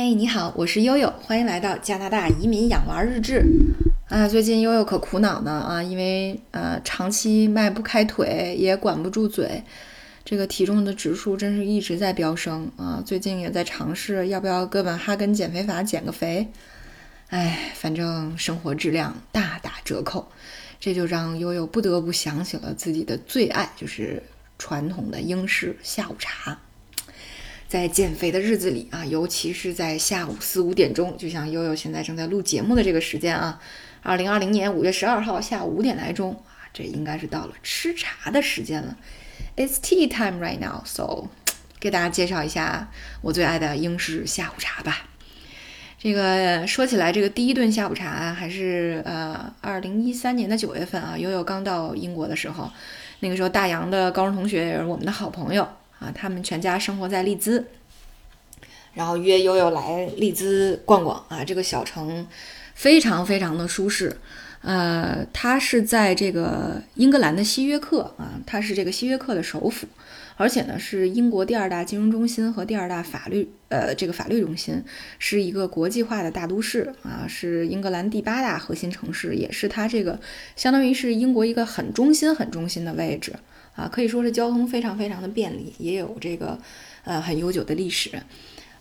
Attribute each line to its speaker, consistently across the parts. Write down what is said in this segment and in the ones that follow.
Speaker 1: 嘿，你好，我是悠悠，欢迎来到加拿大移民养娃日志。啊，最近悠悠可苦恼呢啊，因为呃长期迈不开腿，也管不住嘴，这个体重的指数真是一直在飙升啊。最近也在尝试要不要哥本哈根减肥法减个肥，哎，反正生活质量大打折扣，这就让悠悠不得不想起了自己的最爱，就是传统的英式下午茶。在减肥的日子里啊，尤其是在下午四五点钟，就像悠悠现在正在录节目的这个时间啊，二零二零年五月十二号下午五点来钟啊，这应该是到了吃茶的时间了。It's tea time right now, so 给大家介绍一下我最爱的英式下午茶吧。这个说起来，这个第一顿下午茶还是呃二零一三年的九月份啊，悠悠刚到英国的时候，那个时候大洋的高中同学也是我们的好朋友。啊，他们全家生活在利兹，然后约悠悠来利兹逛逛啊。这个小城非常非常的舒适，呃，它是在这个英格兰的西约克啊，它是这个西约克的首府，而且呢是英国第二大金融中心和第二大法律呃这个法律中心，是一个国际化的大都市啊，是英格兰第八大核心城市，也是它这个相当于是英国一个很中心很中心的位置。啊，可以说是交通非常非常的便利，也有这个呃很悠久的历史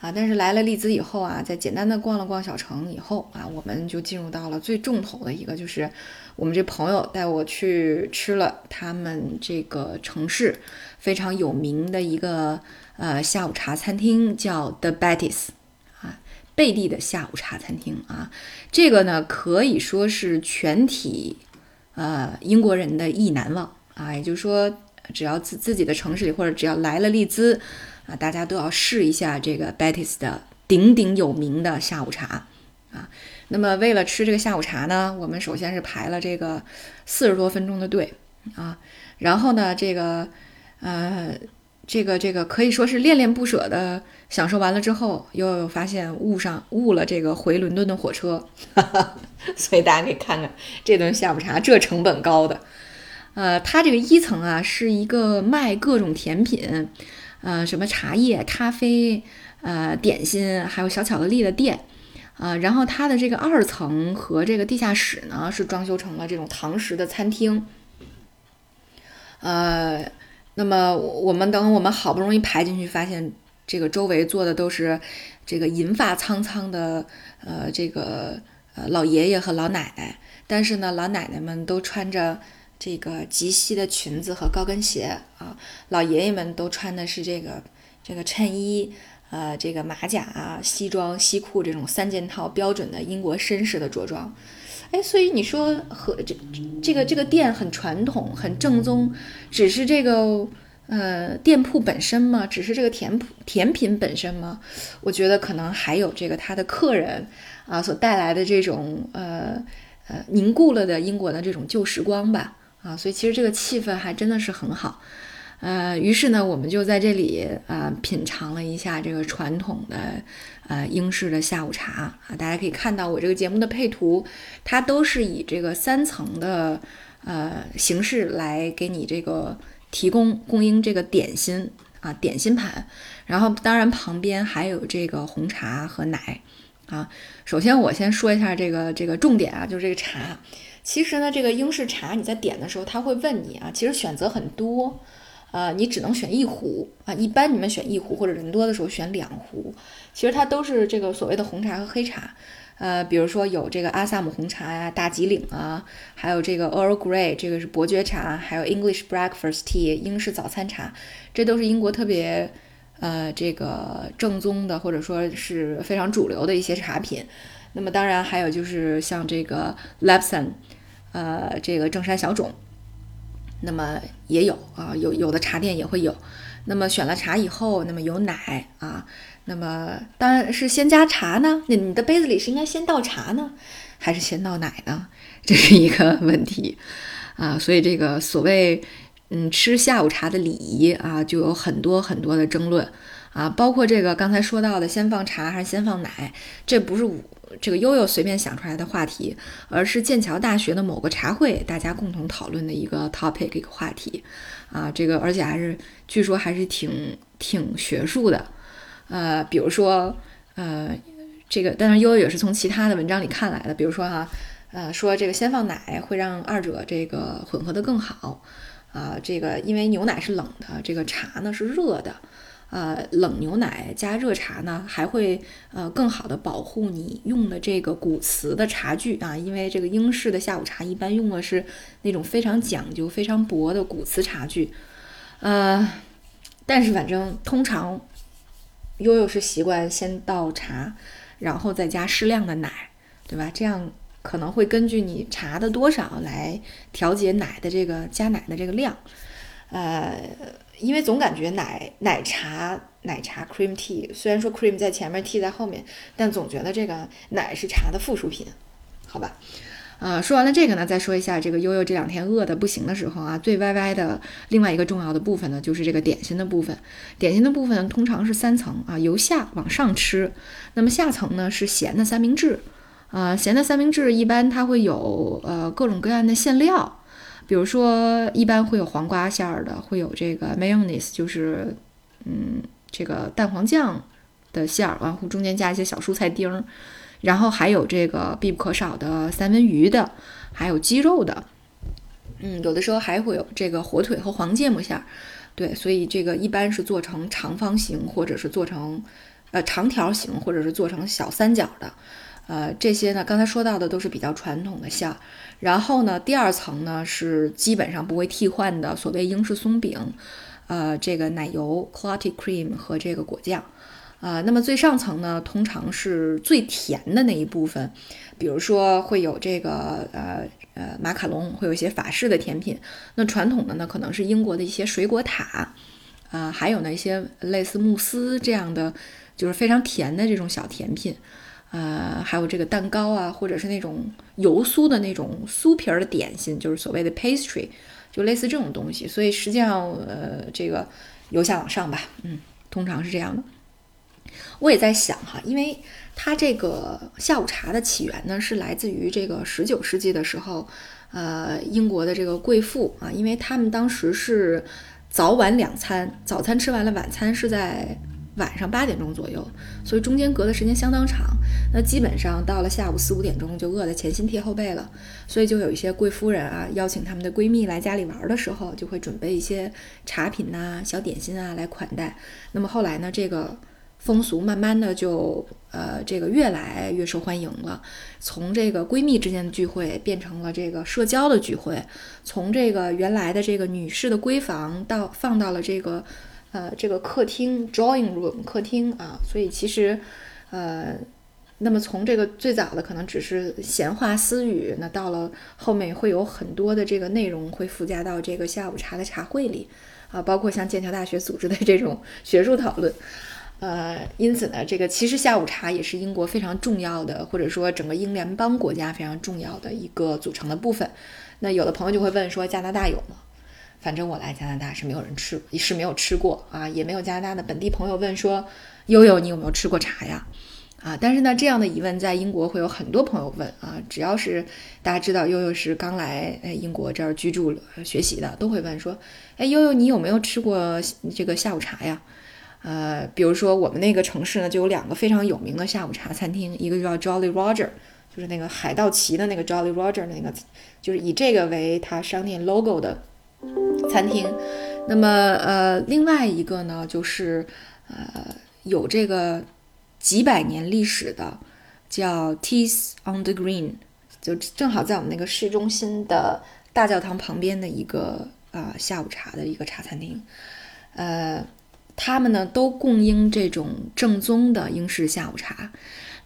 Speaker 1: 啊。但是来了利兹以后啊，在简单的逛了逛小城以后啊，我们就进入到了最重头的一个，就是我们这朋友带我去吃了他们这个城市非常有名的一个呃下午茶餐厅，叫 The Betty's 啊，贝蒂的下午茶餐厅啊。这个呢可以说是全体呃英国人的意难忘啊，也就是说。只要自自己的城市里，或者只要来了利兹，啊，大家都要试一下这个 Betty's 的鼎鼎有名的下午茶，啊，那么为了吃这个下午茶呢，我们首先是排了这个四十多分钟的队，啊，然后呢，这个，呃，这个这个可以说是恋恋不舍的享受完了之后，又发现误上误了这个回伦敦的火车，所以大家可以看看这顿下午茶这成本高的。呃，它这个一层啊是一个卖各种甜品，呃，什么茶叶、咖啡、呃点心，还有小巧克力的店，啊，然后它的这个二层和这个地下室呢是装修成了这种堂食的餐厅，呃，那么我们等我们好不容易排进去，发现这个周围坐的都是这个银发苍苍的呃这个呃老爷爷和老奶奶，但是呢，老奶奶们都穿着。这个及膝的裙子和高跟鞋啊，老爷爷们都穿的是这个这个衬衣，呃，这个马甲啊、西装、西裤这种三件套标准的英国绅士的着装。哎，所以你说和这这个这个店很传统、很正宗，只是这个呃店铺本身吗？只是这个甜甜品本身吗？我觉得可能还有这个他的客人啊所带来的这种呃呃凝固了的英国的这种旧时光吧。啊，所以其实这个气氛还真的是很好，呃，于是呢，我们就在这里啊品尝了一下这个传统的呃英式的下午茶啊。大家可以看到我这个节目的配图，它都是以这个三层的呃形式来给你这个提供供应这个点心啊点心盘，然后当然旁边还有这个红茶和奶啊。首先我先说一下这个这个重点啊，就是这个茶。其实呢，这个英式茶你在点的时候，他会问你啊，其实选择很多，呃，你只能选一壶啊。一般你们选一壶，或者人多的时候选两壶。其实它都是这个所谓的红茶和黑茶，呃，比如说有这个阿萨姆红茶呀、大吉岭啊，还有这个 Earl Grey，这个是伯爵茶，还有 English Breakfast Tea，英式早餐茶，这都是英国特别呃这个正宗的，或者说是非常主流的一些茶品。那么当然还有就是像这个 Lepson。呃，这个正山小种，那么也有啊，有有的茶店也会有。那么选了茶以后，那么有奶啊，那么当然是先加茶呢。你你的杯子里是应该先倒茶呢，还是先倒奶呢？这是一个问题啊。所以这个所谓嗯吃下午茶的礼仪啊，就有很多很多的争论啊，包括这个刚才说到的先放茶还是先放奶，这不是这个悠悠随便想出来的话题，而是剑桥大学的某个茶会，大家共同讨论的一个 topic 一个话题，啊，这个而且还是据说还是挺挺学术的，呃，比如说呃，这个当然悠悠也是从其他的文章里看来的，比如说哈，呃，说这个先放奶会让二者这个混合的更好，啊，这个因为牛奶是冷的，这个茶呢是热的。呃，冷牛奶加热茶呢，还会呃更好的保护你用的这个古瓷的茶具啊，因为这个英式的下午茶一般用的是那种非常讲究、非常薄的古瓷茶具。呃，但是反正通常悠悠是习惯先倒茶，然后再加适量的奶，对吧？这样可能会根据你茶的多少来调节奶的这个加奶的这个量，呃。因为总感觉奶奶茶奶茶 cream tea，虽然说 cream 在前面，tea 在后面，但总觉得这个奶是茶的附属品，好吧？呃，说完了这个呢，再说一下这个悠悠这两天饿的不行的时候啊，最歪歪的另外一个重要的部分呢，就是这个点心的部分。点心的部分通常是三层啊，由下往上吃。那么下层呢是咸的三明治，啊，咸的三明治一般它会有呃各种各样的馅料。比如说，一般会有黄瓜馅儿的，会有这个 mayonnaise，就是嗯，这个蛋黄酱的馅儿，然后中间加一些小蔬菜丁儿，然后还有这个必不可少的三文鱼的，还有鸡肉的，嗯，有的时候还会有这个火腿和黄芥末馅儿，对，所以这个一般是做成长方形，或者是做成呃长条形，或者是做成小三角的。呃，这些呢，刚才说到的都是比较传统的馅儿，然后呢，第二层呢是基本上不会替换的所谓英式松饼，呃，这个奶油 clotted cream 和这个果酱，啊，那么最上层呢通常是最甜的那一部分，比如说会有这个呃呃马卡龙，会有一些法式的甜品，那传统的呢可能是英国的一些水果塔，啊，还有呢一些类似慕斯这样的，就是非常甜的这种小甜品。呃，还有这个蛋糕啊，或者是那种油酥的那种酥皮儿的点心，就是所谓的 pastry，就类似这种东西。所以实际上，呃，这个由下往上吧，嗯，通常是这样的。我也在想哈，因为它这个下午茶的起源呢，是来自于这个十九世纪的时候，呃，英国的这个贵妇啊，因为他们当时是早晚两餐，早餐吃完了，晚餐是在。晚上八点钟左右，所以中间隔的时间相当长。那基本上到了下午四五点钟就饿得前心贴后背了，所以就有一些贵夫人啊，邀请他们的闺蜜来家里玩的时候，就会准备一些茶品呐、小点心啊来款待。那么后来呢，这个风俗慢慢的就呃这个越来越受欢迎了，从这个闺蜜之间的聚会变成了这个社交的聚会，从这个原来的这个女士的闺房到放到了这个。呃，这个客厅 drawing room 客厅啊，所以其实，呃，那么从这个最早的可能只是闲话私语，那到了后面会有很多的这个内容会附加到这个下午茶的茶会里啊，包括像剑桥大学组织的 这种学术讨论，呃，因此呢，这个其实下午茶也是英国非常重要的，或者说整个英联邦国家非常重要的一个组成的部分。那有的朋友就会问说，加拿大有吗？反正我来加拿大是没有人吃，是没有吃过啊，也没有加拿大的本地朋友问说，悠悠你有没有吃过茶呀？啊，但是呢，这样的疑问在英国会有很多朋友问啊，只要是大家知道悠悠是刚来哎英国这儿居住学习的，都会问说，哎悠悠你有没有吃过这个下午茶呀？呃，比如说我们那个城市呢就有两个非常有名的下午茶餐厅，一个叫 Jolly Roger，就是那个海盗旗的那个 Jolly Roger 那个，就是以这个为它商店 logo 的。餐厅，那么呃，另外一个呢，就是呃，有这个几百年历史的，叫 Teas on the Green，就正好在我们那个市中心的大教堂旁边的一个啊下午茶的一个茶餐厅，呃，他们呢都供应这种正宗的英式下午茶。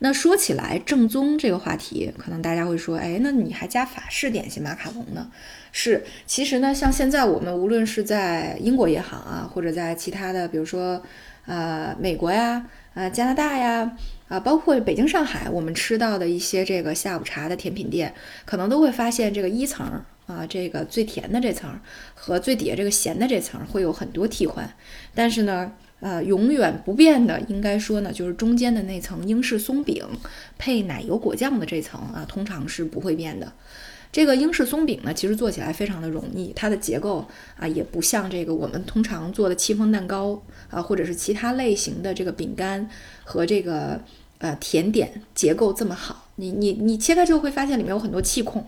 Speaker 1: 那说起来正宗这个话题，可能大家会说，哎，那你还加法式点心马卡龙呢？是，其实呢，像现在我们无论是在英国也好啊，或者在其他的，比如说，呃，美国呀，呃，加拿大呀，啊，包括北京、上海，我们吃到的一些这个下午茶的甜品店，可能都会发现这个一层啊，这个最甜的这层和最底下这个咸的这层会有很多替换，但是呢，呃，永远不变的，应该说呢，就是中间的那层英式松饼配奶油果酱的这层啊，通常是不会变的。这个英式松饼呢，其实做起来非常的容易，它的结构啊也不像这个我们通常做的戚风蛋糕啊，或者是其他类型的这个饼干和这个呃甜点结构这么好。你你你切开之后会发现里面有很多气孔。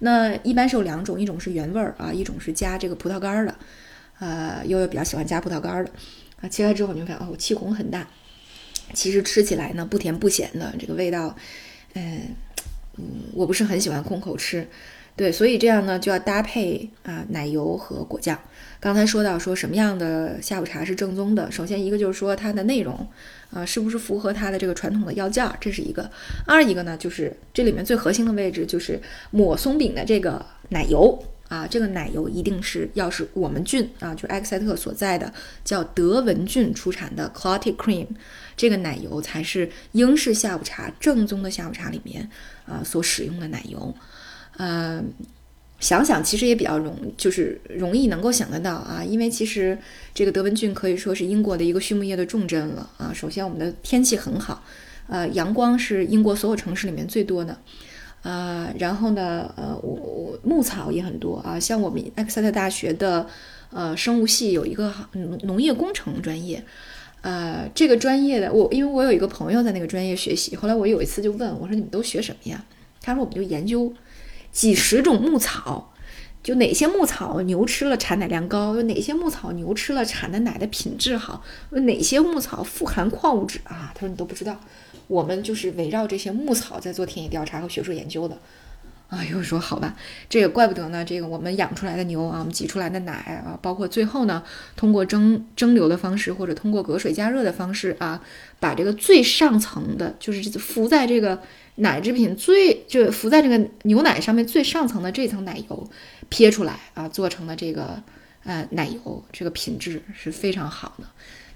Speaker 1: 那一般是有两种，一种是原味儿啊，一种是加这个葡萄干儿的。呃，悠悠比较喜欢加葡萄干儿的啊。切开之后你会发现哦，气孔很大。其实吃起来呢不甜不咸的，这个味道，嗯。嗯，我不是很喜欢空口吃，对，所以这样呢就要搭配啊奶油和果酱。刚才说到说什么样的下午茶是正宗的，首先一个就是说它的内容啊是不是符合它的这个传统的要件，这是一个；二一个呢就是这里面最核心的位置就是抹松饼的这个奶油。啊，这个奶油一定是要是我们郡啊，就埃克塞特所在的叫德文郡出产的 Clotted Cream，这个奶油才是英式下午茶正宗的下午茶里面啊所使用的奶油。呃，想想其实也比较容，就是容易能够想得到啊，因为其实这个德文郡可以说是英国的一个畜牧业的重镇了啊。首先我们的天气很好，呃，阳光是英国所有城市里面最多的。啊，然后呢，呃，我我牧草也很多啊，像我们埃克塞特大学的呃生物系有一个农农业工程专业，呃，这个专业的我因为我有一个朋友在那个专业学习，后来我有一次就问我说你们都学什么呀？他说我们就研究几十种牧草，就哪些牧草牛吃了产奶量高，有哪些牧草牛吃了产的奶的品质好，哪些牧草富含矿物质啊？他说你都不知道。我们就是围绕这些牧草在做田野调查和学术研究的，啊，又说好吧，这也怪不得呢。这个我们养出来的牛啊，我们挤出来的奶啊，包括最后呢，通过蒸蒸馏的方式或者通过隔水加热的方式啊，把这个最上层的，就是浮在这个奶制品最就浮在这个牛奶上面最上层的这层奶油撇出来啊，做成了这个呃奶油，这个品质是非常好的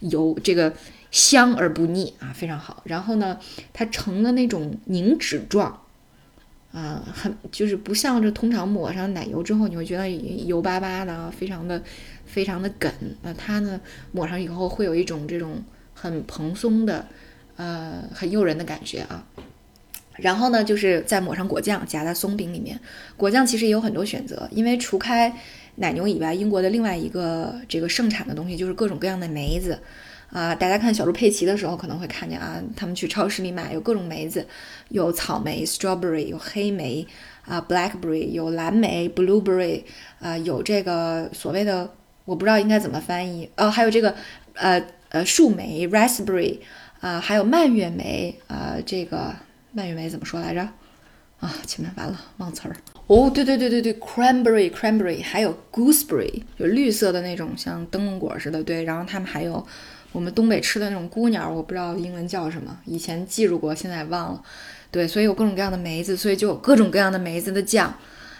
Speaker 1: 油，这个。香而不腻啊，非常好。然后呢，它成了那种凝脂状，啊，很就是不像这通常抹上奶油之后，你会觉得油巴巴的，非常的非常的梗。那它呢，抹上以后会有一种这种很蓬松的，呃，很诱人的感觉啊。然后呢，就是再抹上果酱，夹在松饼里面。果酱其实也有很多选择，因为除开奶牛以外，英国的另外一个这个盛产的东西就是各种各样的梅子。啊，大家看小猪佩奇的时候可能会看见啊，他们去超市里买有各种梅子，有草莓 （strawberry），有黑莓啊 （blackberry），有蓝莓 （blueberry），啊，有这个所谓的我不知道应该怎么翻译哦，还有这个呃呃树莓 （raspberry），啊，还有蔓越莓啊，这个蔓越莓怎么说来着？啊，前面完了忘词儿。哦，对对对对对，cranberry，cranberry，还有 gooseberry，就绿色的那种像灯笼果似的，对，然后他们还有。我们东北吃的那种姑鸟，我不知道英文叫什么，以前记住过，现在忘了。对，所以有各种各样的梅子，所以就有各种各样的梅子的酱。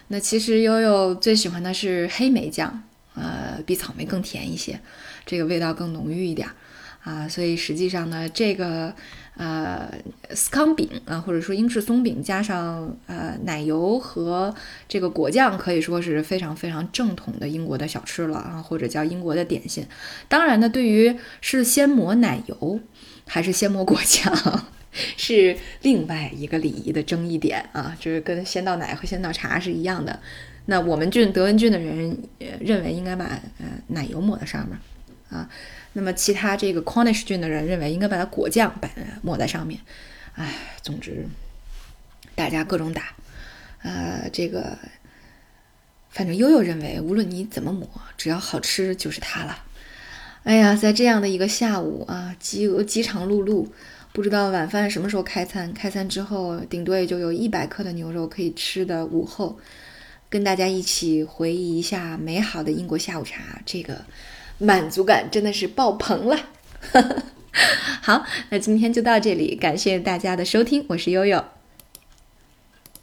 Speaker 1: 那其实悠悠最喜欢的是黑莓酱，呃，比草莓更甜一些，这个味道更浓郁一点。啊，所以实际上呢，这个呃司康饼啊，或者说英式松饼，加上呃奶油和这个果酱，可以说是非常非常正统的英国的小吃了啊，或者叫英国的点心。当然呢，对于是先抹奶油还是先抹果酱，是另外一个礼仪的争议点啊，就是跟先倒奶和先倒茶是一样的。那我们郡德文郡的人认为应该把呃奶油抹在上面啊。那么其他这个 Cornish 郡的人认为应该把它果酱摆抹在上面，哎，总之大家各种打，呃，这个反正悠悠认为无论你怎么抹，只要好吃就是它了。哎呀，在这样的一个下午啊，饥饿饥肠辘辘，不知道晚饭什么时候开餐，开餐之后顶多也就有一百克的牛肉可以吃的午后，跟大家一起回忆一下美好的英国下午茶，这个。满足感真的是爆棚了，好，那今天就到这里，感谢大家的收听，我是悠悠。